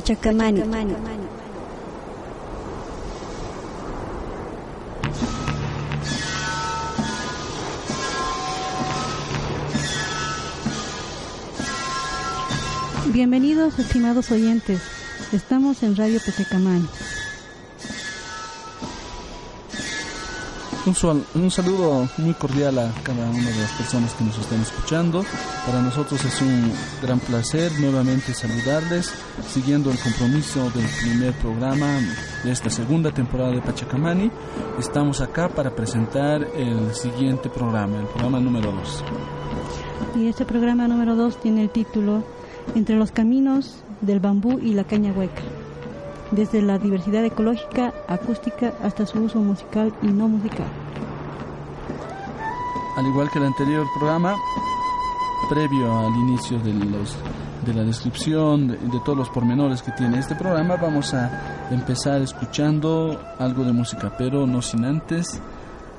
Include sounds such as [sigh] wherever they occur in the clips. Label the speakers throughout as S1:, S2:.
S1: Pachacamani.
S2: Bienvenidos, estimados oyentes. Estamos en Radio Pachacamani.
S3: Un, saludo muy cordial a cada una de las personas que nos están escuchando. Para nosotros es un gran placer nuevamente saludarles, siguiendo el compromiso del primer programa de esta segunda temporada de Pachacamani. Estamos acá para presentar el siguiente programa, el programa número 2.
S2: Y este programa número 2 tiene el título Entre los caminos del bambú y la caña hueca desde la diversidad ecológica, acústica, hasta su uso musical y no musical.
S3: Al igual que el anterior programa, previo al inicio de, los, de la descripción de, todos los pormenores que tiene este programa, vamos a empezar escuchando algo de música, pero no sin antes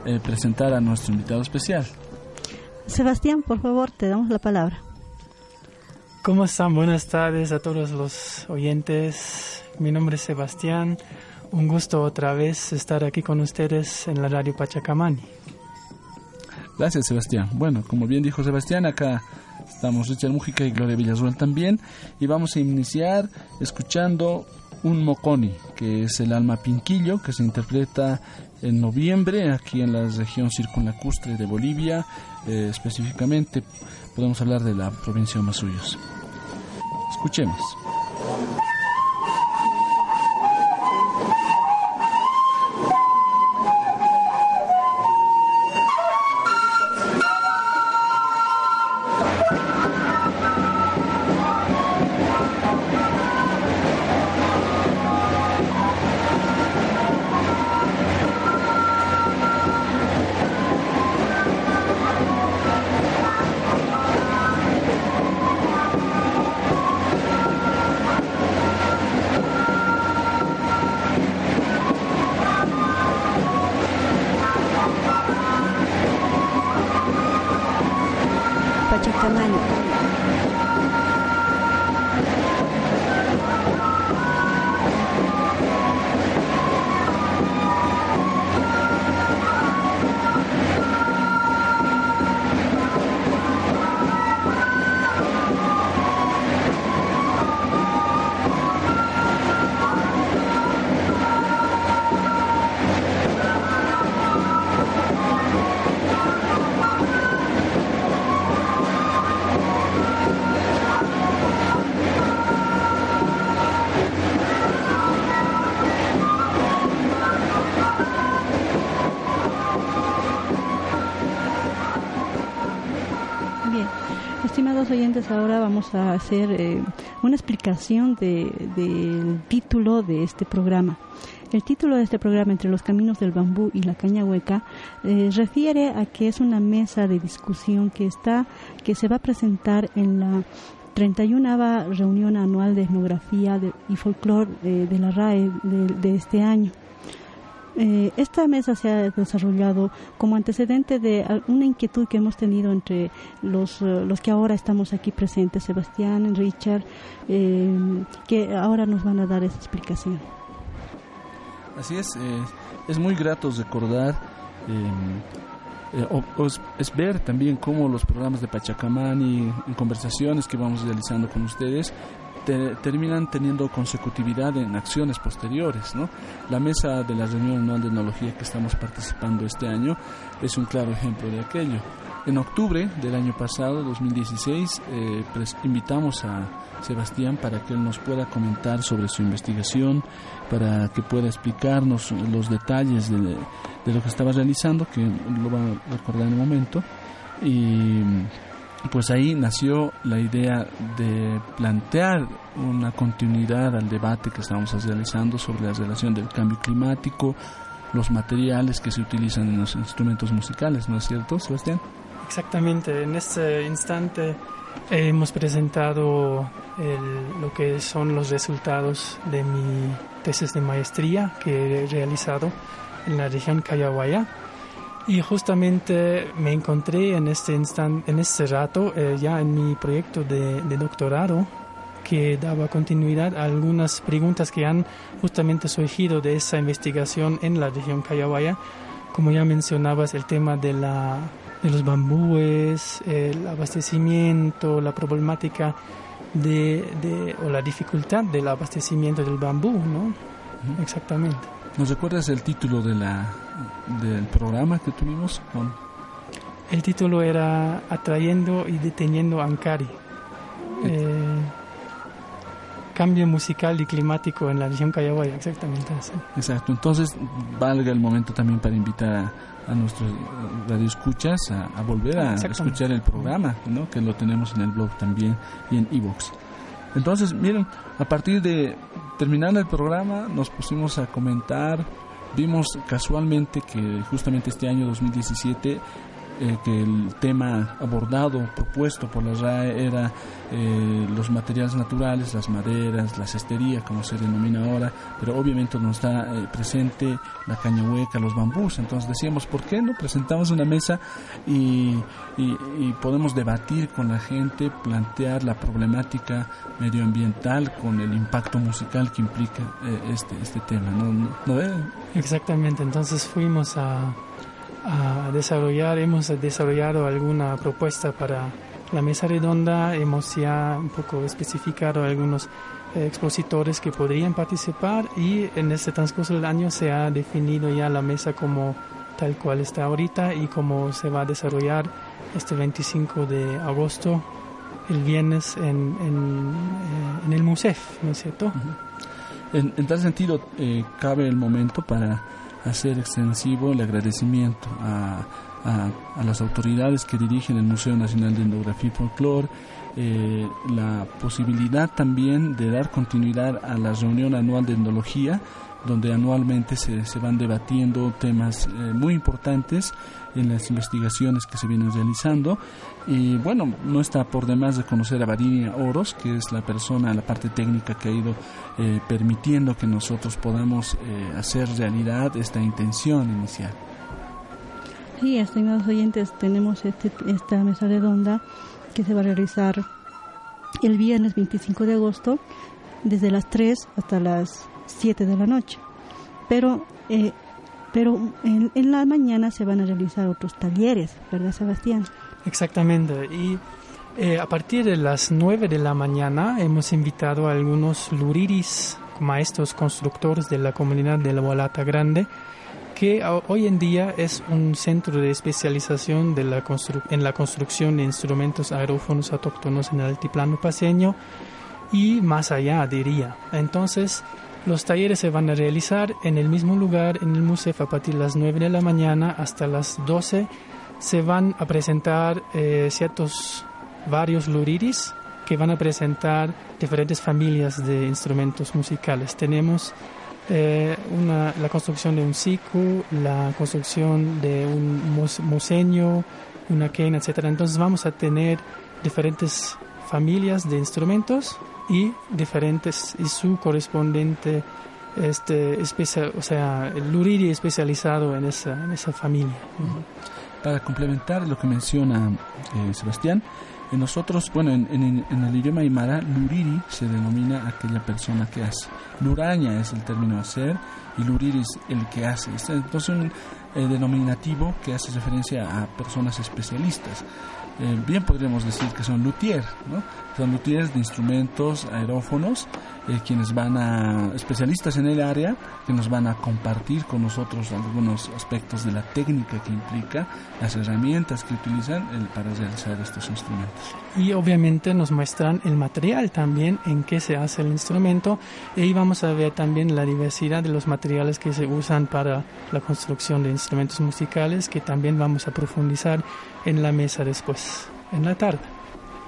S3: eh, presentar a nuestro invitado especial.
S2: Sebastián, por favor, te damos la palabra.
S4: ¿Cómo están? Buenas tardes a todos los oyentes mi nombre es Sebastián. Un gusto otra vez estar aquí con ustedes en la radio Pachacamani.
S3: Gracias, Sebastián. Bueno, como bien dijo Sebastián, acá estamos Richard Mujica y Gloria Villarruel también. Y vamos a iniciar escuchando un moconi, que es el alma pinquillo, que se interpreta en noviembre aquí en la región circunlacustre de Bolivia. Eh, específicamente podemos hablar de la provincia de Masuyos. Escuchemos.
S2: Vamos a hacer eh, una explicación del título de este programa. El título de este programa, Entre los Caminos del Bambú y la Caña Hueca, eh, refiere a que es una mesa de discusión que, está, que se va a presentar en la 31 reunión anual de etnografía y folclore eh, de la RAE de este año. Eh, esta mesa se ha desarrollado como antecedente de una inquietud que hemos tenido entre los, eh, los que ahora estamos aquí presentes, Sebastián, Richard, eh, que ahora nos van a dar esa explicación.
S3: Así es, es muy grato recordar es, ver también cómo los programas de Pachacamán y en conversaciones que vamos realizando con ustedes terminan teniendo consecutividad en acciones posteriores. ¿no? La mesa de la reunión anual de etnología que estamos participando este año es un claro ejemplo de aquello. En octubre del año pasado, 2016, eh, invitamos a Sebastián para que él nos pueda comentar sobre su investigación, para que pueda explicarnos los detalles de, de lo que estaba realizando, que lo va a recordar en un momento. Y pues ahí nació la idea de plantear una continuidad al debate que estamos realizando sobre la relación del cambio climático, los materiales que se utilizan en los instrumentos musicales, ¿no es cierto, Sebastián?
S4: Exactamente, en este instante hemos presentado lo que son los resultados de mi tesis de maestría que he realizado en la región Cayahuaya y justamente me encontré en este instante, en este rato, eh, ya en mi proyecto de, doctorado, que daba continuidad a algunas preguntas que han justamente surgido de esa investigación en la región Cayabaya. Como ya mencionabas, el tema de, la, de los bambúes, el abastecimiento, la problemática de, de, o la dificultad del abastecimiento del bambú, ¿no? Exactamente.
S3: ¿Nos recuerdas el título de la, del programa que tuvimos? Con...
S4: El título era Atrayendo y deteniendo Ankari. Eh, cambio musical y climático en la región Cayabaya, exactamente así.
S3: Exacto, entonces valga el momento también para invitar a, nuestros radioescuchas a, a volver a escuchar el programa, ¿no? que lo tenemos en el blog también y en iVoox. Entonces, miren, a partir de terminar el programa nos pusimos a comentar, vimos casualmente que justamente este año 2017 eh, que el tema abordado, propuesto por la RAE era eh, los materiales naturales, las maderas, la cestería, como se denomina ahora, pero obviamente no está eh, presente la caña hueca, los bambús. Entonces decíamos, ¿por qué no presentamos una mesa y, y, podemos debatir con la gente, plantear la problemática medioambiental con el impacto musical que implica este, este tema? ¿no, no,
S4: Exactamente, entonces fuimos a a desarrollar, hemos desarrollado alguna propuesta para la mesa redonda, hemos ya un poco especificado algunos eh, expositores que podrían participar y en este transcurso del año se ha definido ya la mesa como tal cual está ahorita y cómo se va a desarrollar este 25 de agosto, el viernes, en, en, eh, el MUSEF, ¿no es cierto?
S3: en, tal sentido, eh, cabe el momento para hacer extensivo el agradecimiento a, a, las autoridades que dirigen el Museo Nacional de Etnografía y Folklore, eh, la posibilidad también de dar continuidad a la reunión anual de etnología, donde anualmente se, se van debatiendo temas eh, muy importantes en las investigaciones que se vienen realizando. Y bueno, no está por demás de conocer a Varinia Oros, que es la persona, la parte técnica que ha ido eh, permitiendo que nosotros podamos eh, hacer realidad esta intención inicial.
S2: Sí, estimados oyentes, tenemos este, esta mesa redonda que se va a realizar el viernes 25 de agosto desde las 3 hasta las 7 de la noche. Pero eh, pero en, en, la mañana se van a realizar otros talleres, ¿verdad, Sebastián?
S4: Exactamente. Y eh, a partir de las 9 de la mañana hemos invitado a algunos luriris, maestros constructores de la comunidad de la Walata Grande, que hoy en día es un centro de especialización de la en la construcción de instrumentos aerófonos autóctonos en el altiplano paseño y más allá, diría. Entonces, los talleres se van a realizar en el mismo lugar, en el museo, a partir de las 9 de la mañana hasta las 12. Se van a presentar eh, ciertos, varios luriris que van a presentar diferentes familias de instrumentos musicales. Tenemos eh, la construcción de un siku, la construcción de un moseño, una quena, etc. Entonces vamos a tener diferentes familias de instrumentos y diferentes y su correspondiente este especial, o sea, el luriri especializado en esa, en esa familia.
S3: Para complementar lo que menciona eh, Sebastián, en nosotros, bueno, en, en, el idioma aymara, luriri se denomina aquella persona que hace. Luraña es el término hacer y luriri es el que hace. Es entonces un eh, denominativo que hace referencia a personas especialistas. Eh, bien podríamos decir que son luthier, ¿no? Son luthiers de instrumentos aerófonos, eh, quienes van a, especialistas en el área, que nos van a compartir con nosotros algunos aspectos de la técnica que implica, las herramientas que utilizan para realizar estos instrumentos.
S4: Y obviamente nos muestran el material también, en qué se hace el instrumento, y ahí vamos a ver también la diversidad de los materiales que se usan para la construcción de instrumentos musicales, que también vamos a profundizar en la mesa después, en la tarde.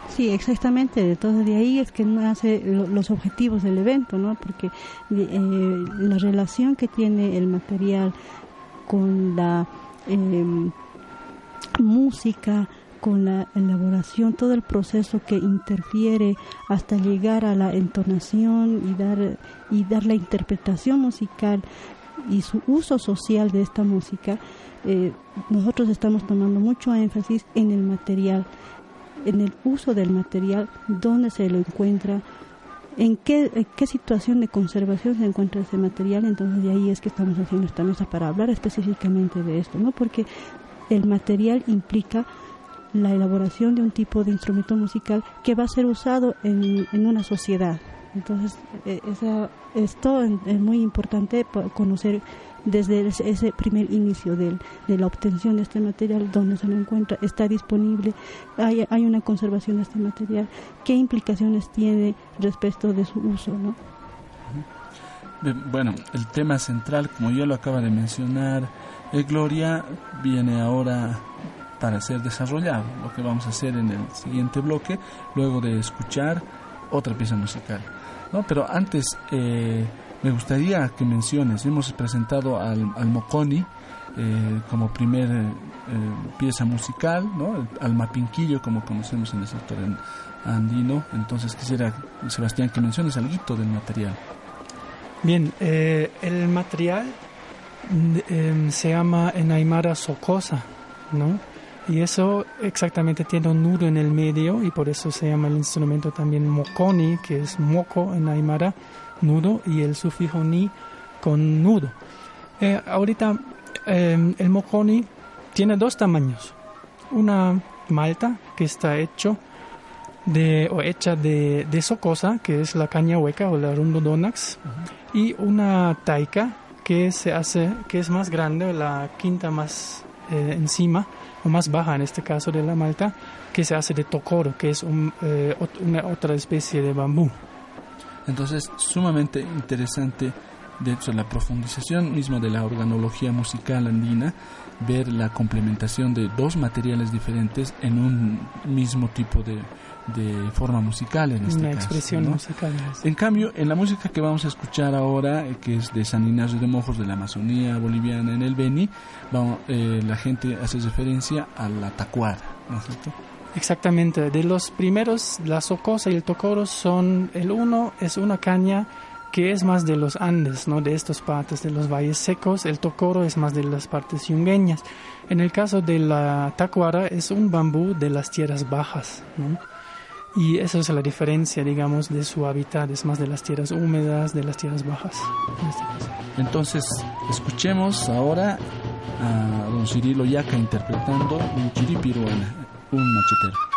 S2: Sí, exactamente. Entonces de ahí es que nace los objetivos del evento, ¿no? Porque eh, la relación que tiene el material con la em, música, con la elaboración, todo el proceso que interfiere hasta llegar a la entonación y dar y dar la interpretación musical y su uso social de esta música eh, nosotros estamos tomando mucho énfasis en el material, en el uso del material, donde se lo encuentra, en qué, qué situación de conservación se encuentra ese material, entonces de ahí es que estamos haciendo esta mesa para hablar específicamente de esto, ¿no? Porque el material implica la elaboración de un tipo de instrumento musical que va a ser usado en, en una sociedad. Entonces, eh, esto es muy importante conocer desde ese primer inicio de, de, la obtención de este material, donde se lo encuentra, está disponible, hay, hay una conservación de este material, qué implicaciones tiene respecto de su uso, ¿no?
S3: Bueno, el tema central, como ya lo acaba de mencionar, el Gloria viene ahora para ser desarrollado, lo que vamos a hacer en el siguiente bloque, luego de escuchar otra pieza musical. ¿no? Pero antes, eh, me gustaría que menciones, hemos presentado al, al Moconi eh, como primer eh, pieza musical, ¿no? al mapinquillo como conocemos en el sector andino, entonces quisiera, Sebastián, que menciones algo del material.
S4: Bien, eh, el material em, se llama en Aymara socosa, ¿no? Y eso exactamente tiene un nudo en el medio y por eso se llama el instrumento también moconi, que es moco en Aymara, nudo y el sufijo ni con nudo. Eh, ahorita em, el moconi tiene dos tamaños. Una malta que está hecho de, o hecha de, de socosa, que es la caña hueca o la rundodonax, y una taika que se hace, que es más grande, la quinta más eh, encima, o más baja en este caso de la malta, que se hace de tokoro, que es eh, una otra especie de bambú.
S3: Entonces, sumamente interesante, de hecho, la profundización mismo de la organología musical andina, ver la complementación de dos materiales diferentes en un mismo tipo de, de forma musical en este
S4: Una expresión musical.
S3: En cambio, en la música que vamos a escuchar ahora, que es de San Ignacio de Mojos de la Amazonía boliviana en el Beni, vamos, eh, la gente hace referencia a la tacuara, ¿no es cierto?
S4: Exactamente, de los primeros, la socosa y el tocoro son, el uno es una caña que es más de los Andes, ¿no? de estas partes de los valles secos, el tocoro es más de las partes yungueñas. En el caso de la tacuara es un bambú de las tierras bajas. ¿no? Y esa es la diferencia, digamos, de su hábitat, es más de las tierras húmedas, de las tierras bajas.
S3: Este Entonces, escuchemos ahora a don Cirilo Yaca interpretando un chiripiruana un machetero.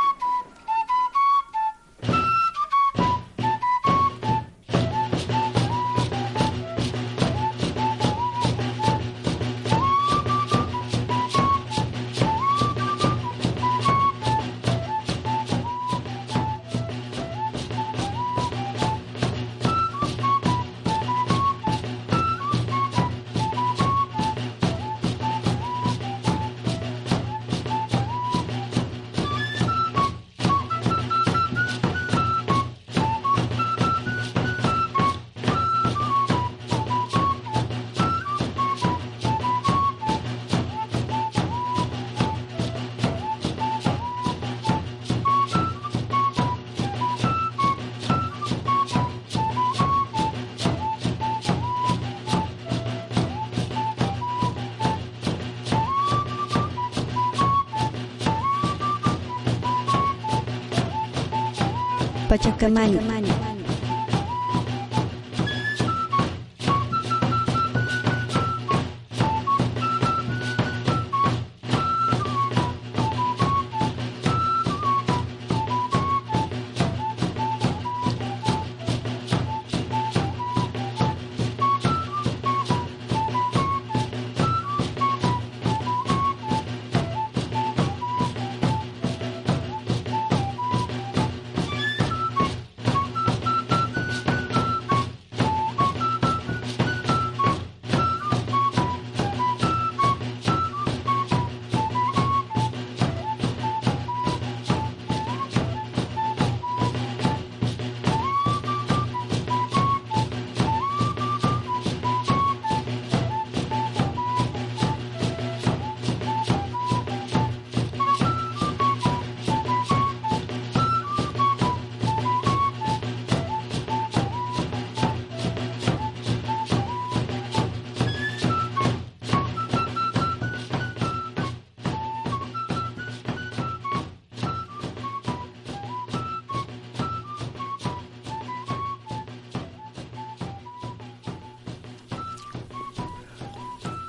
S1: Pachacamani.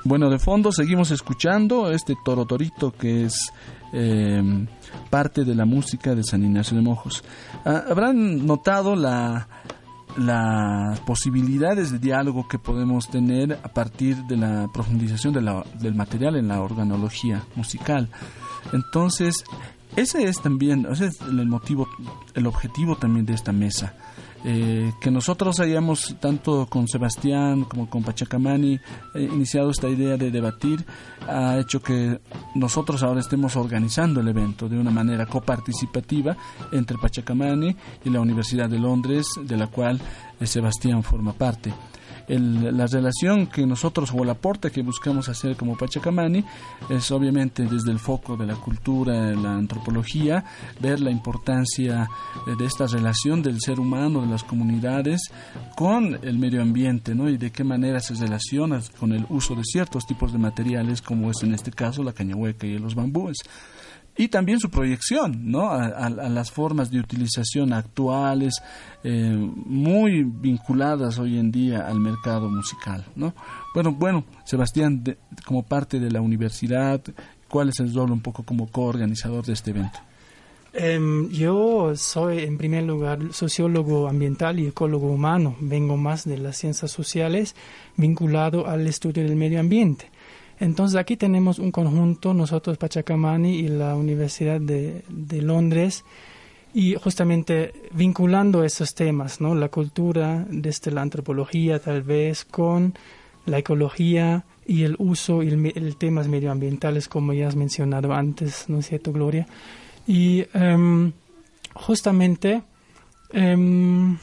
S3: Bueno, de fondo seguimos escuchando este Toro Torito que es eh, parte de la música de San Ignacio de Mojos. Ah, habrán notado la, las posibilidades de diálogo que podemos tener a partir de la profundización del material en la organología musical. Entonces, ese es también, ese es el motivo, el objetivo también de esta mesa. Eh, que nosotros hayamos, tanto con Sebastián como con Pachacamani, eh, iniciado esta idea de debatir, ha hecho que nosotros ahora estemos organizando el evento de una manera coparticipativa entre Pachacamani y la Universidad de Londres, de la cual eh, Sebastián forma parte la relación que nosotros o el aporte que buscamos hacer como Pachacamani es obviamente desde el foco de la cultura, la antropología, ver la importancia de esta relación del ser humano, de las comunidades con el medio ambiente, ¿no? Y de qué manera se relaciona con el uso de ciertos tipos de materiales como es en este caso la cañahueca y los bambúes y también su proyección ¿no? a, las formas de utilización actuales, eh, muy vinculadas hoy en día al mercado musical. ¿no? Bueno, bueno, Sebastián, como parte de la universidad, ¿cuál es el rol un poco como coorganizador de este evento?
S4: Em, yo soy, en primer lugar, sociólogo ambiental y ecólogo humano. Vengo más de las ciencias sociales vinculado al estudio del medio ambiente. Entonces aquí tenemos un conjunto, nosotros Pachacamani y la Universidad de, Londres, y justamente vinculando esos temas, ¿no? La cultura desde la antropología tal vez con la ecología y el uso y el, temas medioambientales como ya has mencionado antes, ¿no es cierto, Gloria? Y em, justamente, em,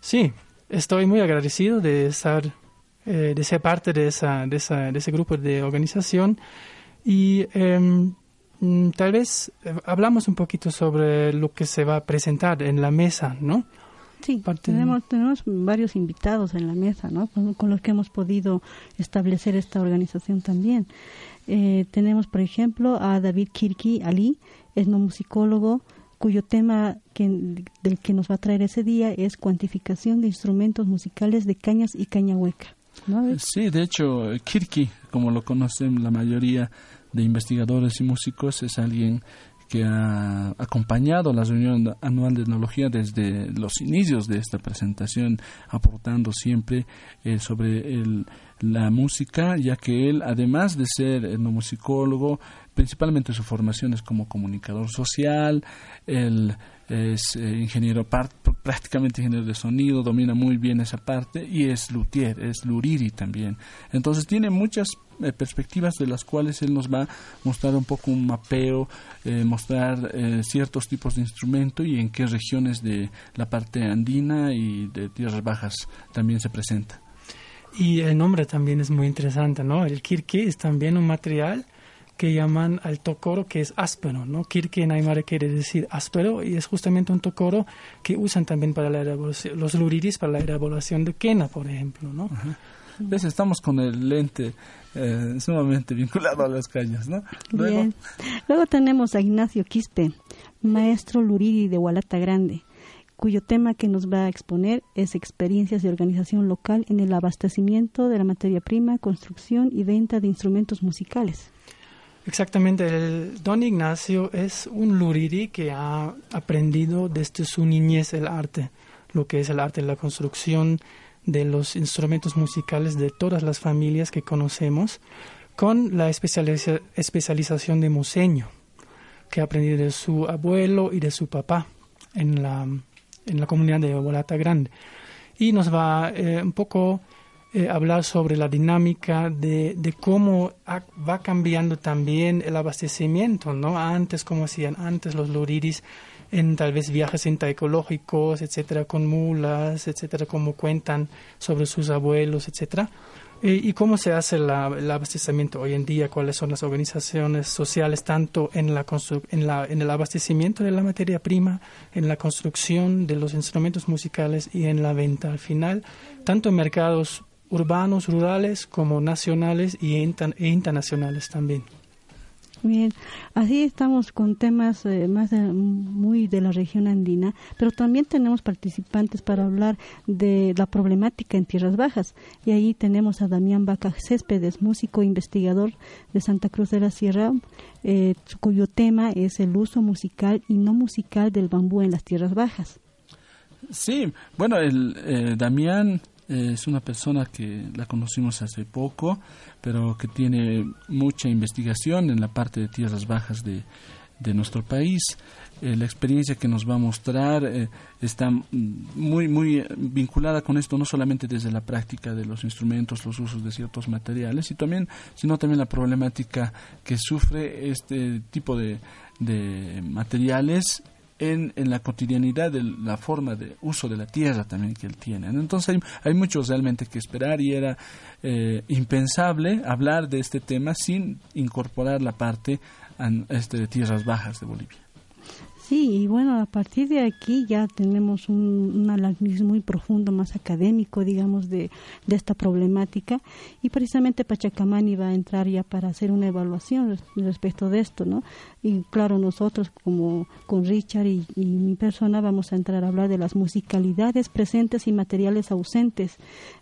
S4: sí, estoy muy agradecido de estar eh, de ser parte de, esa, de, esa, de ese grupo de organización y mm, tal vez eh, hablamos un poquito sobre lo que se va a presentar en la mesa, ¿no?
S2: Sí, tenemos, tenemos varios invitados en la mesa, ¿no? Con, los que hemos podido establecer esta organización también. Eh, tenemos, por ejemplo, a David Kirki Ali, etnomusicólogo, cuyo tema que, del que nos va a traer ese día es cuantificación de instrumentos musicales de cañas y caña hueca.
S3: Sí, de hecho, Kirky, como lo conocen la mayoría de investigadores y músicos, es alguien que ha acompañado la reunión anual de etnología desde los inicios de esta presentación, aportando siempre eh, sobre la música, ya que él, además de ser etnomusicólogo, principalmente su formación es como comunicador social, él es eh, ingeniero prácticamente ingeniero de sonido, domina muy bien esa parte y es luthier, es luriri también. Entonces tiene muchas eh, perspectivas de las cuales él nos va a mostrar un poco un mapeo, eh, mostrar ciertos tipos de instrumento y en qué regiones de la parte andina y de tierras bajas también se presenta.
S4: Y el nombre también es muy interesante, ¿no? El kirki es también un material que llaman al tocoro que es áspero, ¿no? Kirke en Aymara quiere decir áspero y es justamente un tocoro que usan también para la los luriris para la elaboración de quena, por ejemplo, ¿no?
S3: Estamos con el lente eh, sumamente vinculado a las cañas, ¿no?
S2: Luego... Luego tenemos a Ignacio Quispe, maestro luriri de Hualata Grande cuyo tema que nos va a exponer es experiencias de organización local en el abastecimiento de la materia prima, construcción y venta de instrumentos musicales.
S4: Exactamente, el don Ignacio es un luriri que ha aprendido desde su niñez el arte, lo que es el arte la construcción de los instrumentos musicales de todas las familias que conocemos, con la especialización de museño, que ha aprendido de su abuelo y de su papá en la, en la comunidad de Bolata Grande. Y nos va eh, un poco eh, hablar sobre la dinámica de, de cómo va cambiando también el abastecimiento, ¿no? Antes, como hacían antes los luriris en tal vez viajes ecológicos, etcétera, con mulas, etcétera, como cuentan sobre sus abuelos, etcétera. Eh, ¿Y cómo se hace el abastecimiento hoy en día? ¿Cuáles son las organizaciones sociales, tanto en, la en, la, en el abastecimiento de la materia prima, en la construcción de los instrumentos musicales y en la venta? Al final, tanto en mercados urbanos, rurales, como nacionales y e internacionales también.
S2: Bien, así estamos con temas eh, más muy de la región andina, pero también tenemos participantes para hablar de la problemática en tierras bajas. Y ahí tenemos a Damián Vaca Céspedes, músico investigador de Santa Cruz de la Sierra, eh, cuyo tema es el uso musical y no musical del bambú en las tierras bajas.
S3: Sí, bueno, el eh, Damián es una persona que la conocimos hace poco, pero que tiene mucha investigación en la parte de tierras bajas de, de nuestro país. Eh, la experiencia que nos va a mostrar eh, está muy, muy vinculada con esto, no solamente desde la práctica de los instrumentos, los usos de ciertos materiales, y también, sino también la problemática que sufre este tipo de, de materiales en, en, la cotidianidad de la forma de uso de la tierra también que él tiene. Entonces hay, hay mucho realmente que esperar y era eh, impensable hablar de este tema sin incorporar la parte este, de tierras bajas de Bolivia.
S2: Sí, y bueno, a partir de aquí ya tenemos un, un análisis muy profundo, más académico, digamos, de, de, esta problemática. Y precisamente Pachacamani va a entrar ya para hacer una evaluación respecto de esto, ¿no? Y claro, nosotros, como con Richard y, y mi persona, vamos a entrar a hablar de las musicalidades presentes y materiales ausentes,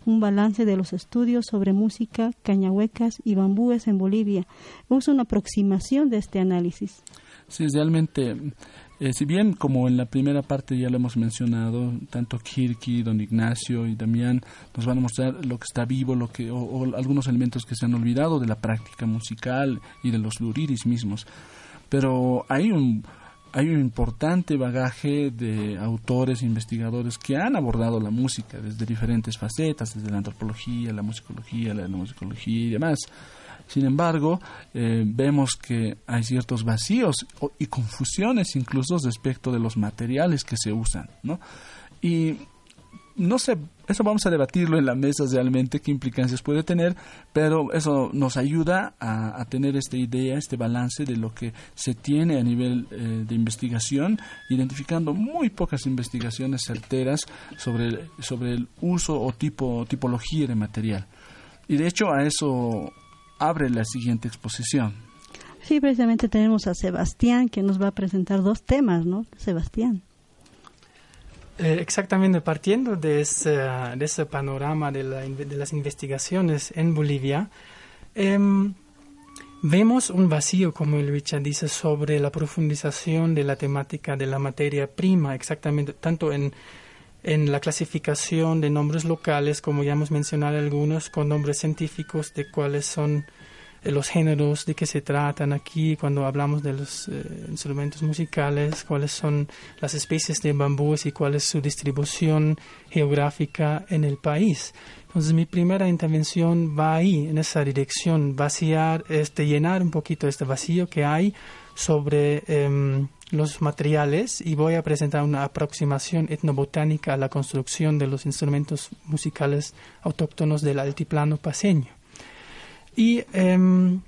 S2: un balance de los estudios sobre música, cañahuecas y bambúes en Bolivia. Es una aproximación de este análisis.
S3: Sí, realmente eh, si bien, como en la primera parte ya lo hemos mencionado, tanto Kirky, Don Ignacio y Damián nos van a mostrar lo que está vivo, lo que, o, algunos elementos que se han olvidado de la práctica musical y de los luriris mismos. Pero hay un, hay un importante bagaje de autores, e investigadores que han abordado la música desde diferentes facetas, desde la antropología, la musicología, la musicología y demás. Sin embargo, eh, vemos que hay ciertos vacíos y confusiones incluso respecto de los materiales que se usan, ¿no? Y no sé, eso vamos a debatirlo en la mesa realmente, qué implicancias puede tener, pero eso nos ayuda a, tener esta idea, este balance de lo que se tiene a nivel eh, de investigación, identificando muy pocas investigaciones certeras sobre, sobre el uso o tipo, tipología de material. Y de hecho a eso abre la siguiente exposición.
S2: Sí, precisamente tenemos a Sebastián que nos va a presentar dos temas, ¿no? Sebastián.
S4: Eh, exactamente, partiendo de ese, de ese panorama de, la, de, las investigaciones en Bolivia, eh, vemos un vacío, como el Richard dice, sobre la profundización de la temática de la materia prima, exactamente, tanto en en la clasificación de nombres locales, como ya hemos mencionado algunos, con nombres científicos de cuáles son eh, los géneros de qué se tratan aquí cuando hablamos de los eh, instrumentos musicales, cuáles son las especies de bambúes y cuál es su distribución geográfica en el país. Entonces mi primera intervención va ahí, en esa dirección, vaciar, este, llenar un poquito este vacío que hay sobre em, los materiales y voy a presentar una aproximación etnobotánica a la construcción de los instrumentos musicales autóctonos del altiplano paseño. Y em,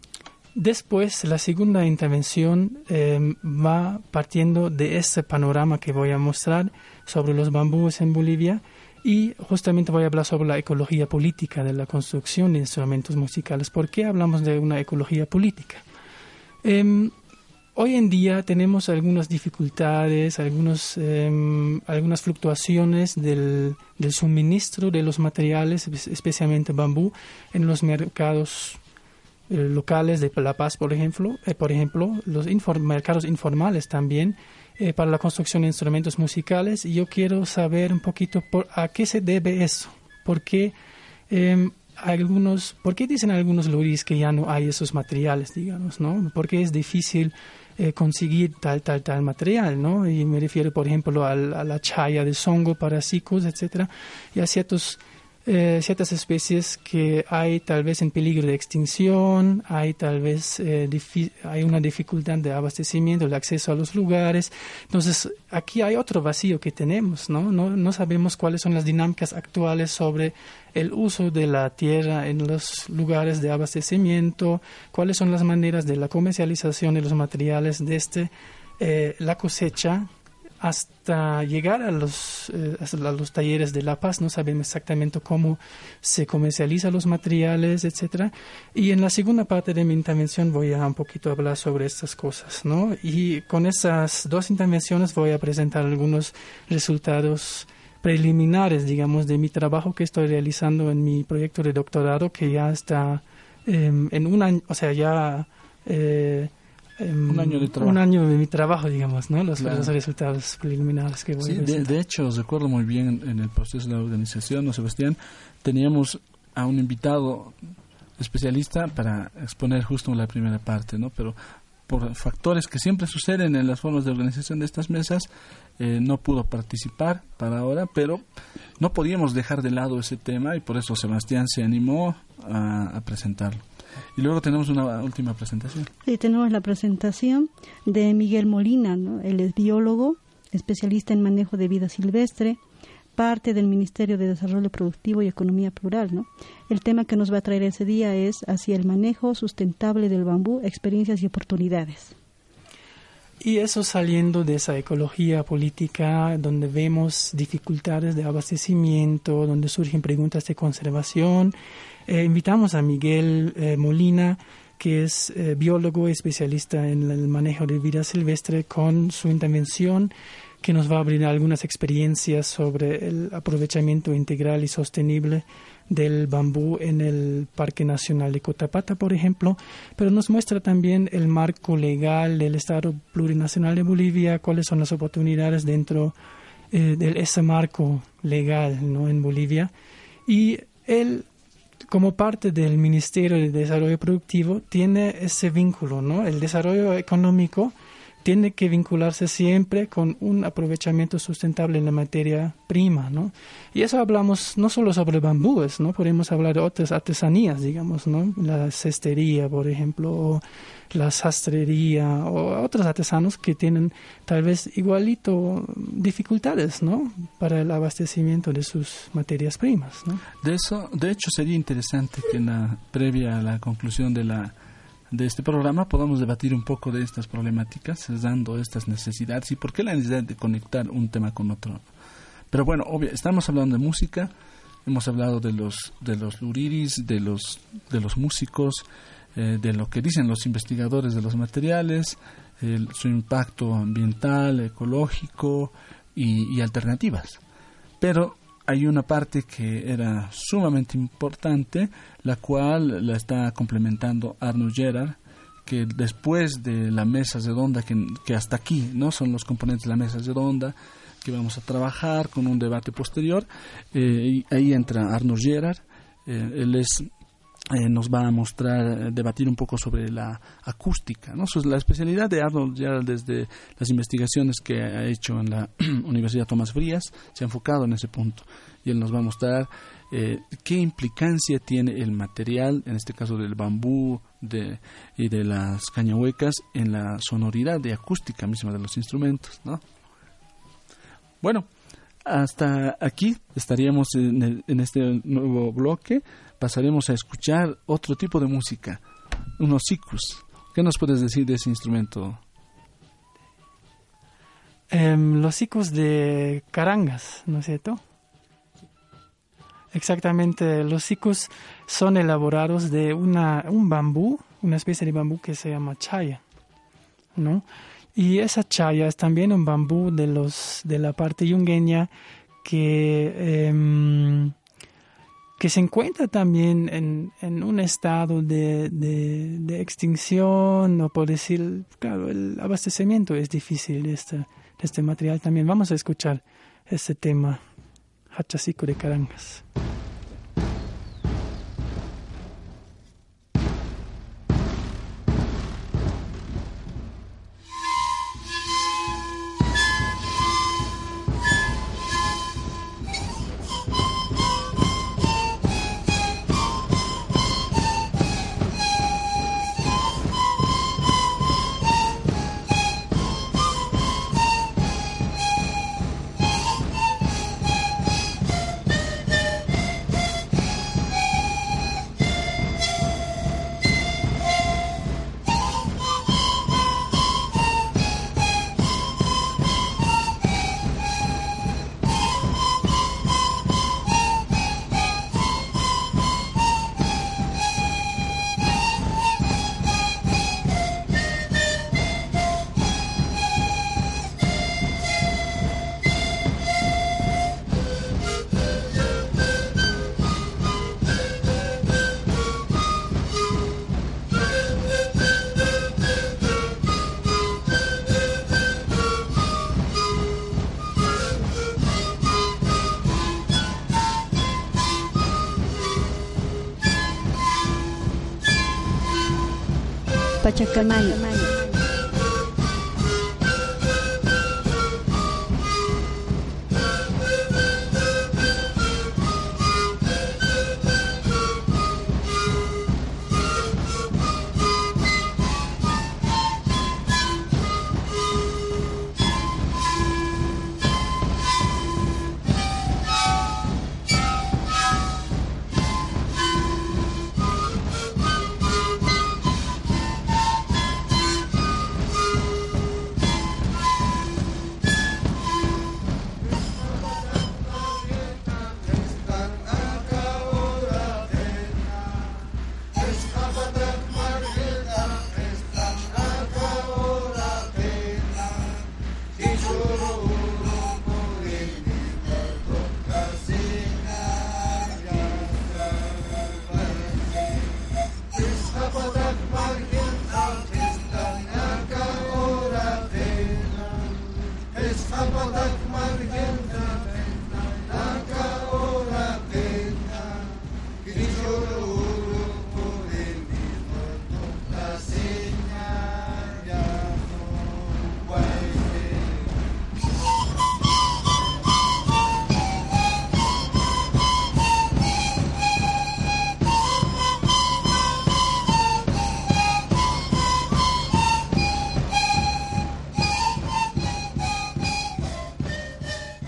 S4: después la segunda intervención em, va partiendo de este panorama que voy a mostrar sobre los bambúes en Bolivia y justamente voy a hablar sobre la ecología política de la construcción de instrumentos musicales. ¿Por qué hablamos de una ecología política? Em, Hoy en día tenemos algunas dificultades, algunos, em, algunas fluctuaciones del, del, suministro de los materiales, especialmente bambú, en los mercados eh, locales de La Paz, por ejemplo, eh, por ejemplo los mercados informales también eh, para la construcción de instrumentos musicales. Y yo quiero saber un poquito por, a qué se debe eso, por qué em, algunos, ¿por qué dicen algunos lugares que ya no hay esos materiales, digamos, no? Porque es difícil eh, conseguir tal, tal, tal material, ¿no? Y me refiero, por ejemplo, a la chaya de songo para cicos, etcétera, y a ciertos eh, ciertas especies que hay tal vez en peligro de extinción, hay tal vez eh, hay una dificultad de abastecimiento, de acceso a los lugares. Entonces, aquí hay otro vacío que tenemos, ¿no? No, no sabemos cuáles son las dinámicas actuales sobre el uso de la tierra en los lugares de abastecimiento, cuáles son las maneras de la comercialización de los materiales desde eh, la cosecha hasta llegar a los, eh, los talleres de La Paz, no sabemos exactamente cómo se comercializan los materiales, etcétera. Y en la segunda parte de mi intervención voy a un poquito hablar sobre estas cosas, ¿no? Y con esas dos intervenciones voy a presentar algunos resultados preliminares, digamos, de mi trabajo que estoy realizando en mi proyecto de doctorado, que ya está em, en un año, o sea, ya eh,
S3: un año de trabajo.
S4: Un año de mi trabajo, digamos, ¿no? Los, resultados preliminares que voy
S3: a de, de, hecho, recuerdo muy bien en el proceso de la organización, ¿no, Sebastián? Teníamos a un invitado especialista para exponer justo la primera parte, ¿no? Pero por factores que siempre suceden en las formas de organización de estas mesas, eh, no pudo participar para ahora, pero no podíamos dejar de lado ese tema y por eso Sebastián se animó a, presentarlo. Y luego tenemos una última presentación.
S2: Sí, tenemos la presentación de Miguel Molina, ¿no? él biólogo, especialista en manejo de vida silvestre, parte del Ministerio de Desarrollo Productivo y Economía Plural. ¿no? El tema que nos va a traer ese día es hacia el manejo sustentable del bambú, experiencias y oportunidades.
S4: Y eso saliendo de esa ecología política donde vemos dificultades de abastecimiento, donde surgen preguntas de conservación, eh, invitamos a Miguel eh, Molina, que es eh, biólogo especialista en el manejo de vida silvestre, con su intervención que nos va a abrir algunas experiencias sobre el aprovechamiento integral y sostenible del bambú en el Parque Nacional de Cotapata, por ejemplo, pero nos muestra también el marco legal del Estado Plurinacional de Bolivia, cuáles son las oportunidades dentro eh, de ese marco legal ¿no? en Bolivia. Y él, como parte del Ministerio de Desarrollo Productivo, tiene ese vínculo, ¿no? El desarrollo económico tiene que vincularse siempre con un aprovechamiento sustentable en la materia prima, ¿no? Y eso hablamos no solo sobre bambúes, ¿no? Podemos hablar de otras artesanías, digamos, ¿no? La cestería, por ejemplo, o la sastrería, o otros artesanos que tienen tal vez igualito dificultades, ¿no? Para el abastecimiento de sus materias primas, ¿no?
S3: De eso, de hecho, sería interesante que en la previa a la conclusión de la de este programa podamos debatir un poco de estas problemáticas, dando estas necesidades y por qué la necesidad de conectar un tema con otro. Pero bueno, obvio, estamos hablando de música, hemos hablado de los de los luriris, de los de los músicos, eh, de lo que dicen los investigadores de los materiales, su impacto ambiental, ecológico y, y alternativas. Pero hay una parte que era sumamente importante, la cual la está complementando Arno Gerard, que después de la mesa redonda, que, que hasta aquí no son los componentes de la mesa redonda, que vamos a trabajar con un debate posterior, eh, ahí entra Arno Gerard, eh, él es eh, nos va a mostrar, eh, debatir un poco sobre la acústica. ¿no? la especialidad de Arnold ya desde las investigaciones que ha hecho en la [clears throat] Universidad Tomás Frías se ha enfocado en ese punto. Y él nos va a mostrar eh, qué implicancia tiene el material, en este caso del bambú de, y de las cañahuecas, en la sonoridad de acústica misma de los instrumentos. ¿no? Bueno, hasta aquí estaríamos en, en este nuevo bloque pasaremos a escuchar otro tipo de música, unos sikus. ¿Qué nos puedes decir de ese instrumento?
S4: Em, los sikus de carangas, ¿no es cierto? Exactamente, los sikus son elaborados de una, un bambú, una especie de bambú que se llama chaya, ¿no? Y esa chaya es también un bambú de los de la parte yungueña que em, que se encuentra también en, en un estado de, de, extinción, o por decir, claro, el abastecimiento es difícil de este, de este material también. Vamos a escuchar este tema, Hachasico de Carangas.
S1: Pachacamani.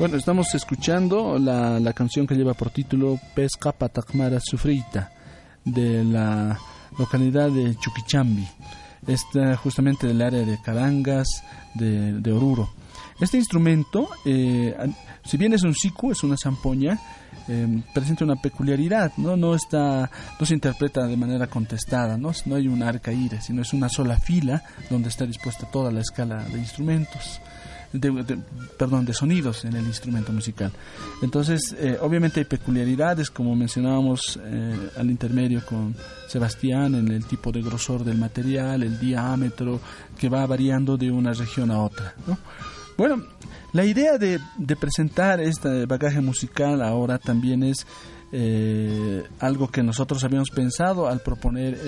S3: Bueno, estamos escuchando la, la canción que lleva por título Pesca Patacmara Sufrita de la localidad de Chuquichambi. Está justamente del área de Carangas, de, Oruro. Este instrumento, eh, si bien es un siku, es una zampoña, eh, presenta una peculiaridad, ¿no? No está, no se interpreta de manera contestada, ¿no? No hay un arca ire, sino es una sola fila donde está dispuesta toda la escala de instrumentos de, perdón, de sonidos en el instrumento musical. Entonces, eh, obviamente hay peculiaridades, como mencionábamos eh, al intermedio con Sebastián, en el tipo de grosor del material, el diámetro, que va variando de una región a otra. Bueno, la idea de, presentar este bagaje musical ahora también es eh, algo que nosotros habíamos pensado al proponer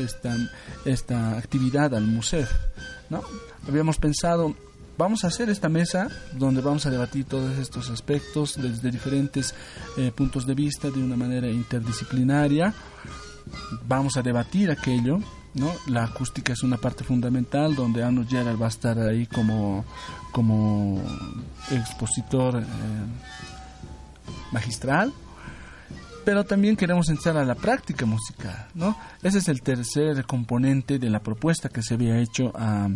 S3: esta, actividad al museo. Habíamos pensado vamos a hacer esta mesa donde vamos a debatir todos estos aspectos desde diferentes eh, puntos de vista de una manera interdisciplinaria. Vamos a debatir aquello, ¿no? La acústica es una parte fundamental donde Arnold Gerald va a estar ahí como, como expositor eh, magistral. Pero también queremos entrar a la práctica musical, ¿no? Ese es el tercer componente de la propuesta que se había hecho a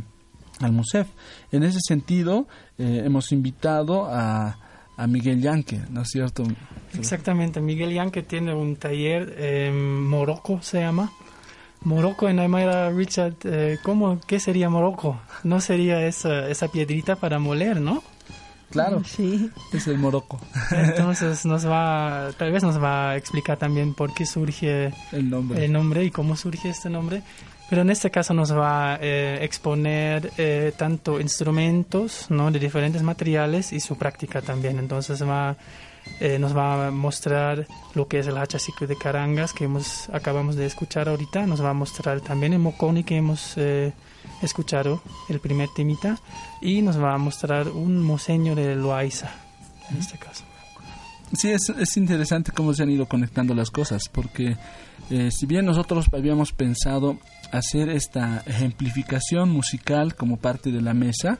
S3: al MUSEF. En ese sentido, eh, hemos invitado a, a Miguel Yanque, ¿no es cierto?
S4: Exactamente, Miguel Yanque tiene un taller en Morocco, se llama. Morocco en Aymara, Richard, eh, ¿cómo, ¿qué sería Morocco? No sería esa, esa piedrita para moler, ¿no?
S3: Claro, sí. es el Morocco.
S4: Entonces nos va, tal vez nos va a explicar también por qué surge
S3: el nombre,
S4: el nombre y cómo surge este nombre. Pero en este caso nos va a eh, exponer eh, tanto instrumentos ¿no? de diferentes materiales y su práctica también. Entonces va, eh, nos va a mostrar lo que es el hachaciclo de carangas que hemos, acabamos de escuchar ahorita. Nos va a mostrar también el moconi que hemos escuchado, el primer temita. Y nos va a mostrar un moseño de Loaiza, en este caso.
S3: Sí, es, es interesante cómo se han ido conectando las cosas, porque si bien nosotros habíamos pensado hacer esta ejemplificación musical como parte de la mesa.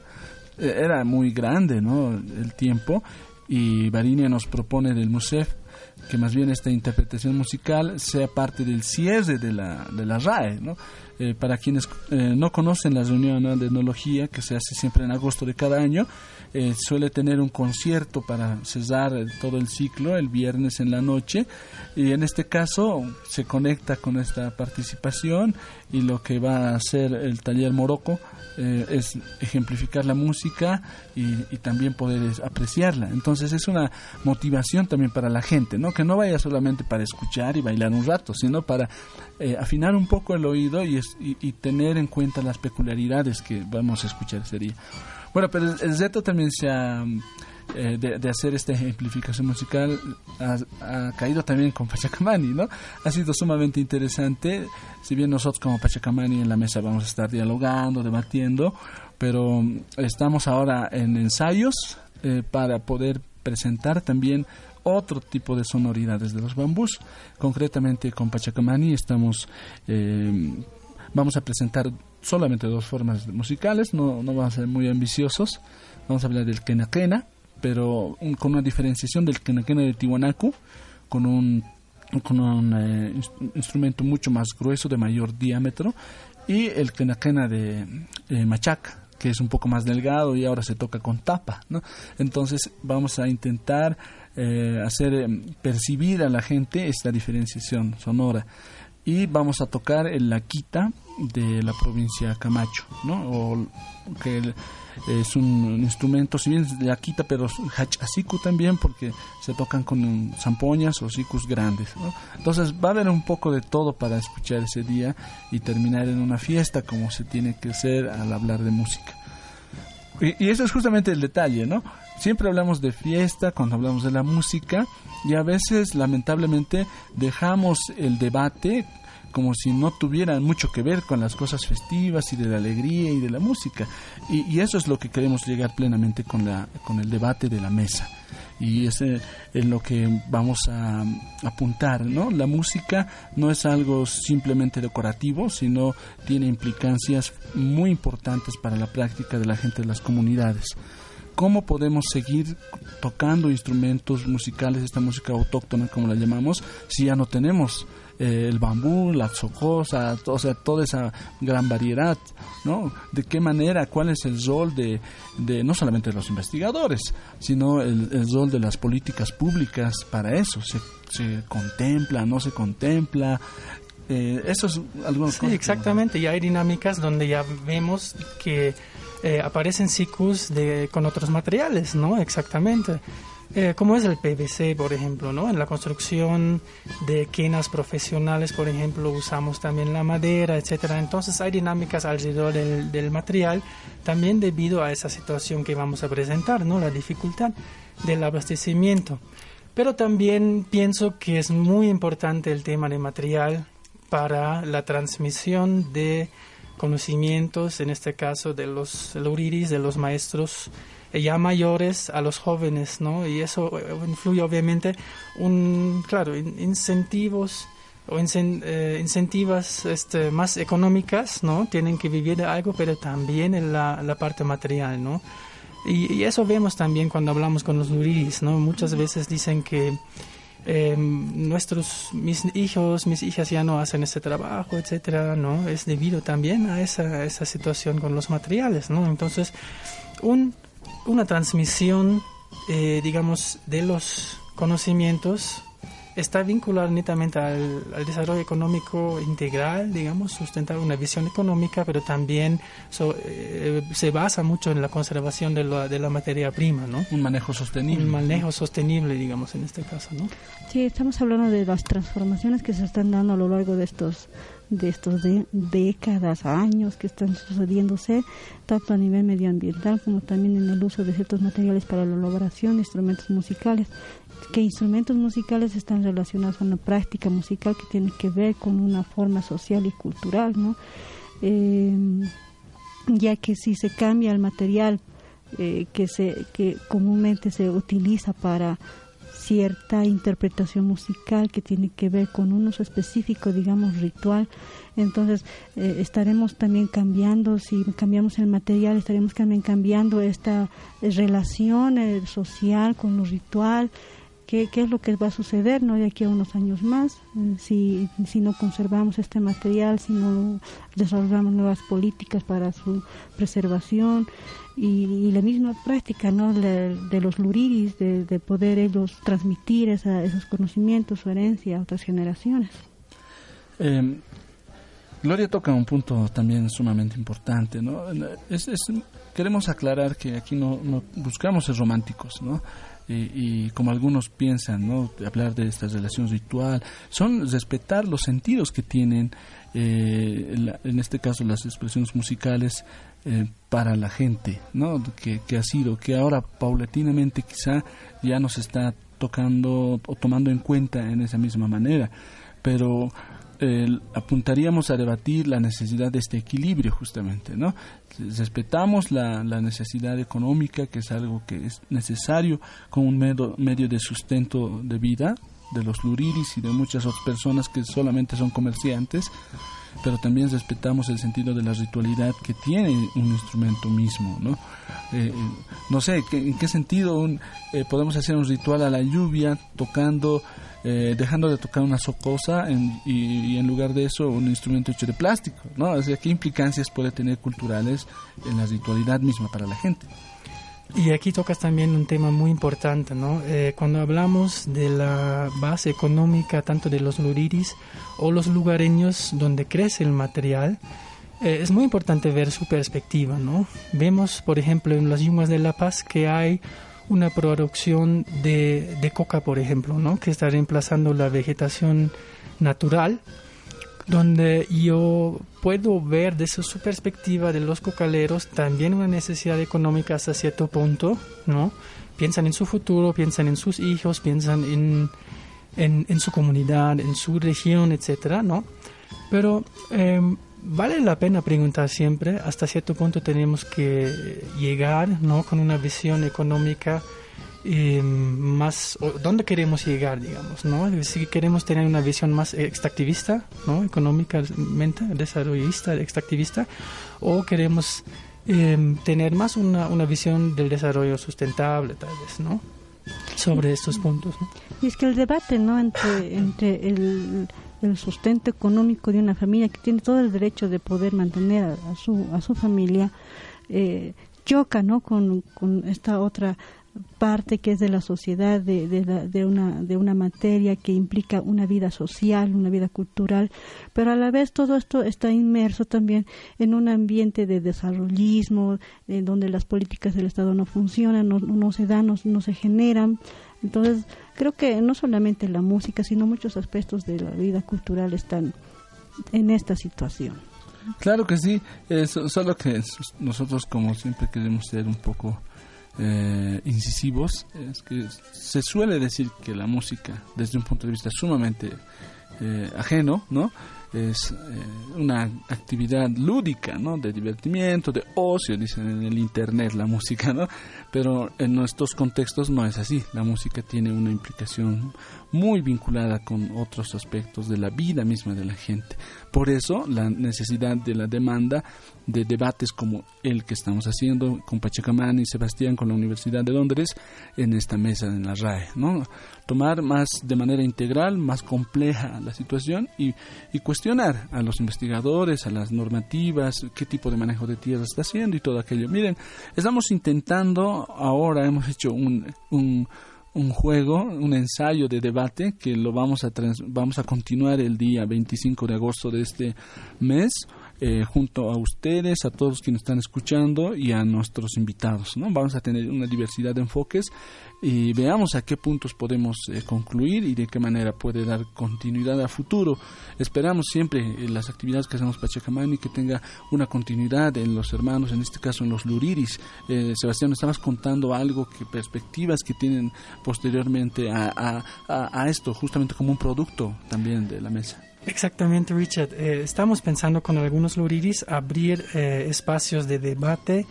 S3: Eh, era muy grande ¿no? el tiempo y Barinia nos propone del MUSEF que más bien esta interpretación musical sea parte del cierre de la, de la RAE. ¿no? Eh, para quienes eh, no conocen la reunión de etnología que se hace siempre en agosto de cada año, eh, suele tener un concierto para cesar todo el ciclo el viernes en la noche y en este caso se conecta con esta participación y lo que va a hacer el taller Morocco eh, es ejemplificar la música y, también poder apreciarla. Entonces es una motivación también para la gente, ¿no? Que no vaya solamente para escuchar y bailar un rato, sino para eh, afinar un poco el oído y, y, tener en cuenta las peculiaridades que vamos a escuchar ese día. Bueno, pero el, Zeto también se ha, eh, de, hacer esta ejemplificación musical ha, caído también con Pachacamani, ¿no? Ha sido sumamente interesante, si bien nosotros como Pachacamani en la mesa vamos a estar dialogando, debatiendo, pero estamos ahora en ensayos eh, para poder presentar también otro tipo de sonoridades de los bambús. Concretamente con Pachacamani estamos, eh, vamos a presentar solamente dos formas musicales, no, no vamos a ser muy ambiciosos. Vamos a hablar del quenaquena, pero con una diferenciación del quenaquena de Tiwanaku, con un, con un eh, instrumento mucho más grueso, de mayor diámetro, y el quenaquena de eh, Machaca, que es un poco más delgado y ahora se toca con tapa, ¿no? Entonces vamos a intentar eh, hacer em, percibir a la gente esta diferenciación sonora y vamos a tocar el laquita de la provincia Camacho, ¿no? O que es un instrumento, si bien es de Akita, pero hachasiku también, porque se tocan con zampoñas o sikus grandes. Entonces va a haber un poco de todo para escuchar ese día y terminar en una fiesta como se tiene que hacer al hablar de música. Y, y eso es justamente el detalle, ¿no? Siempre hablamos de fiesta cuando hablamos de la música y a veces lamentablemente dejamos el debate como si no tuvieran mucho que ver con las cosas festivas y de la alegría y de la música. Y, eso es lo que queremos llegar plenamente con, la, con el debate de la mesa. Y es lo que vamos a apuntar, ¿no? La música no es algo simplemente decorativo, sino tiene implicancias muy importantes para la práctica de la gente de las comunidades cómo podemos seguir tocando instrumentos musicales, esta música autóctona como la llamamos, si ya no tenemos eh, el bambú, la xocosa, o sea, toda esa gran variedad, ¿no? ¿De qué manera, cuál es el rol de, de no solamente de los investigadores, sino el, rol de las políticas públicas para eso? ¿Se, se contempla, no se contempla? Eh, eso es algunos
S4: Sí, exactamente, y hay dinámicas donde ya vemos que eh, aparecen ciclos de, con otros materiales, ¿no? Exactamente. Eh, como es el PVC, por ejemplo, ¿no? En la construcción de quenas profesionales, por ejemplo, usamos también la madera, etcétera. Entonces hay dinámicas alrededor del, del, material, también debido a esa situación que vamos a presentar, ¿no? La dificultad del abastecimiento. Pero también pienso que es muy importante el tema de material para la transmisión de conocimientos, en este caso de los luriris, de los maestros ya mayores a los jóvenes, ¿no? Y eso eh, influye obviamente un, claro, incentivos o eh, incentivas este, más económicas, ¿no? Tienen que vivir de algo, pero también en la, la parte material, ¿no? Y, eso vemos también cuando hablamos con los luriris, ¿no? Muchas veces dicen que nuestros mis hijos mis hijas ya no hacen ese trabajo etcétera no es debido también a esa, esa situación con los materiales no entonces un una transmisión, eh, digamos, de los conocimientos está vinculada netamente al, desarrollo económico integral, digamos, sustentar una visión económica, pero también eh, se basa mucho en la conservación de la, de la materia prima, ¿no?
S3: Un manejo sostenible.
S4: Un manejo sostenible, digamos, en este caso, ¿no?
S2: Sí, estamos hablando de las transformaciones que se están dando a lo largo de estos de estos de, décadas, años que están sucediéndose, tanto a nivel medioambiental como también en el uso de ciertos materiales para la elaboración de instrumentos musicales, que instrumentos musicales están relacionados a una práctica musical que tiene que ver con una forma social y cultural, ¿no? Eh, ya que si se cambia el material eh, que se que comúnmente se utiliza para cierta interpretación musical que tiene que ver con un uso específico, digamos, ritual. Entonces, eh, estaremos también cambiando, si cambiamos el material, estaremos también cambiando esta eh, relación eh, social con lo ritual. ¿Qué, ¿Qué, es lo que va a suceder no de aquí a unos años más si, si no conservamos este material, si no desarrollamos nuevas políticas para su preservación? y, la misma práctica ¿no? de, los luriris, de, poder ellos transmitir esos conocimientos, su herencia a otras generaciones.
S3: Eh, Gloria toca un punto también sumamente importante, ¿no? Es, queremos aclarar que aquí no, buscamos ser románticos, ¿no? Y como algunos piensan, ¿no? Hablar de esta relación ritual, son respetar los sentidos que tienen, eh, en este caso las expresiones musicales, eh, para la gente, ¿no? Que, que ha sido, que ahora paulatinamente quizá ya nos está tocando o tomando en cuenta en esa misma manera, pero apuntaríamos a debatir la necesidad de este equilibrio justamente, ¿no? Respetamos la, la, necesidad económica, que es algo que es necesario como un medio, medio de sustento de vida de los luriris y de muchas otras personas que solamente son comerciantes, pero también respetamos el sentido de la ritualidad que tiene un instrumento mismo, ¿no? Eh, no sé, ¿en qué sentido eh, podemos hacer un ritual a la lluvia tocando eh, dejando de tocar una socosa y, en lugar de eso un instrumento hecho de plástico, ¿no? O sea, ¿qué implicancias puede tener culturales en la ritualidad misma para la gente?
S4: Y aquí tocas también un tema muy importante, ¿no? Eh, cuando hablamos de la base económica tanto de los luriris o los lugareños donde crece el material, eh, es muy importante ver su perspectiva, ¿no? Vemos, por ejemplo, en las yumas de La Paz que hay una producción de, de coca, por ejemplo, ¿no? que está reemplazando la vegetación natural, donde yo puedo ver desde su perspectiva de los cocaleros también una necesidad económica hasta cierto punto, ¿no? Piensan en su futuro, piensan en sus hijos, piensan en, en, su comunidad, en su región, etcétera, ¿no? Pero eh, vale la pena preguntar siempre, hasta cierto punto tenemos que llegar ¿no? con una visión económica eh, más, ¿dónde queremos llegar, digamos? ¿no? Si queremos tener una visión más extractivista, ¿no? económicamente, desarrollista, extractivista, o queremos em, tener más una, una visión del desarrollo sustentable, tal vez, ¿no? sobre estos puntos.
S2: Y es que el debate ¿no? entre, entre el el sustento económico de una familia que tiene todo el derecho de poder mantener a, su a su familia eh, choca no con, con, esta otra parte que es de la sociedad de, de, de, una de una materia que implica una vida social una vida cultural pero a la vez todo esto está inmerso también en un ambiente de desarrollismo en donde las políticas del estado no funcionan no, no se dan no, no se generan entonces creo que no solamente la música, sino muchos aspectos de la vida cultural están en esta situación.
S3: Claro que sí, solo que nosotros como siempre queremos ser un poco eh, incisivos, es que se suele decir que la música desde un punto de vista sumamente eh, ajeno, ¿no? es eh, una actividad lúdica, ¿no? De divertimiento, de ocio, dicen en el internet la música, ¿no? Pero en nuestros contextos no es así. La música tiene una implicación muy vinculada con otros aspectos de la vida misma de la gente. Por eso la necesidad de la demanda de debates como el que estamos haciendo con Pachacamán y Sebastián con la Universidad de Londres en esta mesa en la RAE, ¿no? Tomar más de manera integral, más compleja la situación y, y cuestionar a los investigadores, a las normativas, qué tipo de manejo de tierra está haciendo y todo aquello. Miren, estamos intentando, ahora hemos hecho un, un juego, un ensayo de debate que lo vamos a vamos a continuar el día 25 de agosto de este mes eh, junto a ustedes, a todos quienes están escuchando y a nuestros invitados. ¿no? Vamos a tener una diversidad de enfoques y veamos a qué puntos podemos eh, concluir y de qué manera puede dar continuidad a futuro. Esperamos siempre en las actividades que hacemos Pachacamani que tenga una continuidad en los hermanos, en este caso en los Luriris. Eh, Sebastián, estabas contando algo, que perspectivas que tienen posteriormente a, a esto, justamente como un producto también de la mesa.
S4: Exactamente, Richard. Eh, estamos pensando con algunos luriris abrir eh, espacios de debate,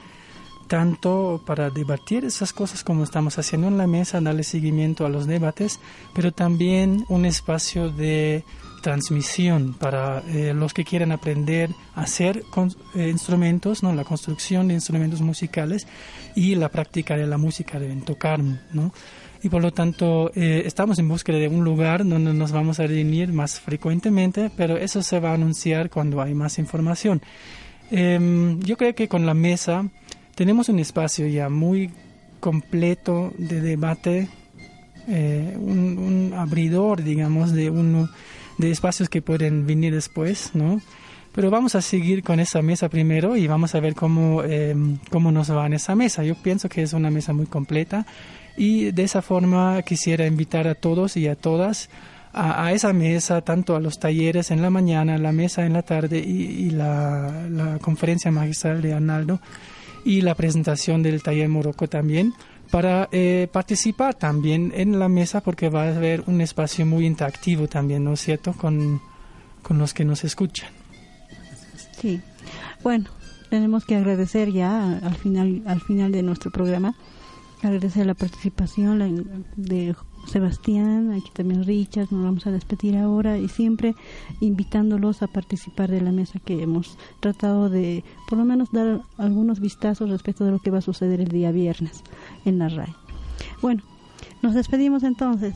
S4: tanto para debatir esas cosas como estamos haciendo en la mesa, darle seguimiento a los debates, pero también un espacio de transmisión para eh, los que quieran aprender a hacer instrumentos, ¿no? la construcción de instrumentos musicales y la práctica de la música deben tocar, ¿no? y por lo tanto eh, estamos en búsqueda de un lugar donde nos vamos a reunir más frecuentemente, pero eso se va a anunciar cuando hay más información. Em, yo creo que con la mesa tenemos un espacio ya muy completo de debate, eh, un, abridor, digamos, de, uno, de espacios que pueden venir después, ¿no? Pero vamos a seguir con esa mesa primero y vamos a ver cómo, em, cómo nos va en esa mesa. Yo pienso que es una mesa muy completa Y de esa forma quisiera invitar a todos y a todas a, esa mesa, tanto a los talleres en la mañana, la mesa en la tarde y, la, conferencia magistral de Arnaldo y la presentación del taller Morocco también para eh, participar también en la mesa porque va a haber un espacio muy interactivo también, ¿no es cierto?, con, con los que nos escuchan.
S2: Sí, bueno, tenemos que agradecer ya al final, al final de nuestro programa, agradecer la participación de Sebastián, aquí también Richard, nos vamos a despedir ahora y siempre invitándolos a participar de la mesa que hemos tratado de por lo menos dar algunos vistazos respecto de lo que va a suceder el día viernes en la RAE. Bueno, nos despedimos entonces.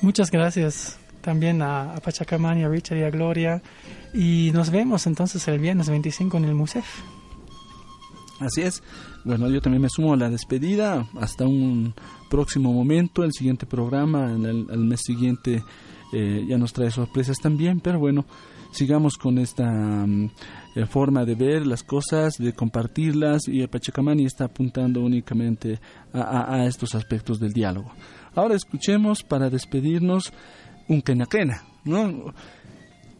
S4: Muchas gracias también a, a Pachacamani, a Richard y a Gloria. Y nos vemos entonces el viernes 25 en el MUSEF.
S3: Así es. Bueno, yo también me sumo a la despedida. Hasta un próximo momento. El siguiente programa, el, el mes siguiente, eh, ya nos trae sorpresas también. Pero bueno, sigamos con esta mm, eh, forma de ver las cosas, de compartirlas. Y el Pachacamani está apuntando únicamente a, a estos aspectos del diálogo. Ahora escuchemos para despedirnos un quenaquena, ¿no?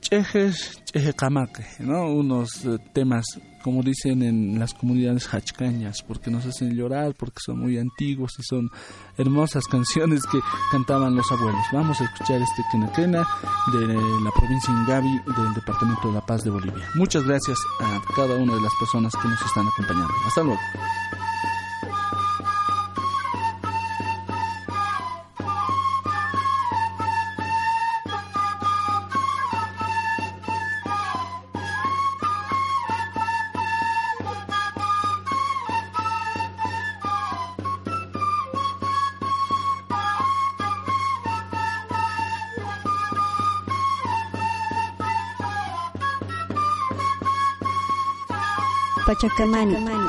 S3: Chejes, chejecamaque, ¿no? Unos eh, temas, como dicen en las comunidades hachcañas, porque nos hacen llorar, porque son muy antiguos y son hermosas canciones que cantaban los abuelos. Vamos a escuchar este quenaquena de la provincia Ingavi del Departamento de La Paz de Bolivia. Muchas gracias a cada una de las personas que nos están acompañando. Hasta luego.
S1: Pachacamani.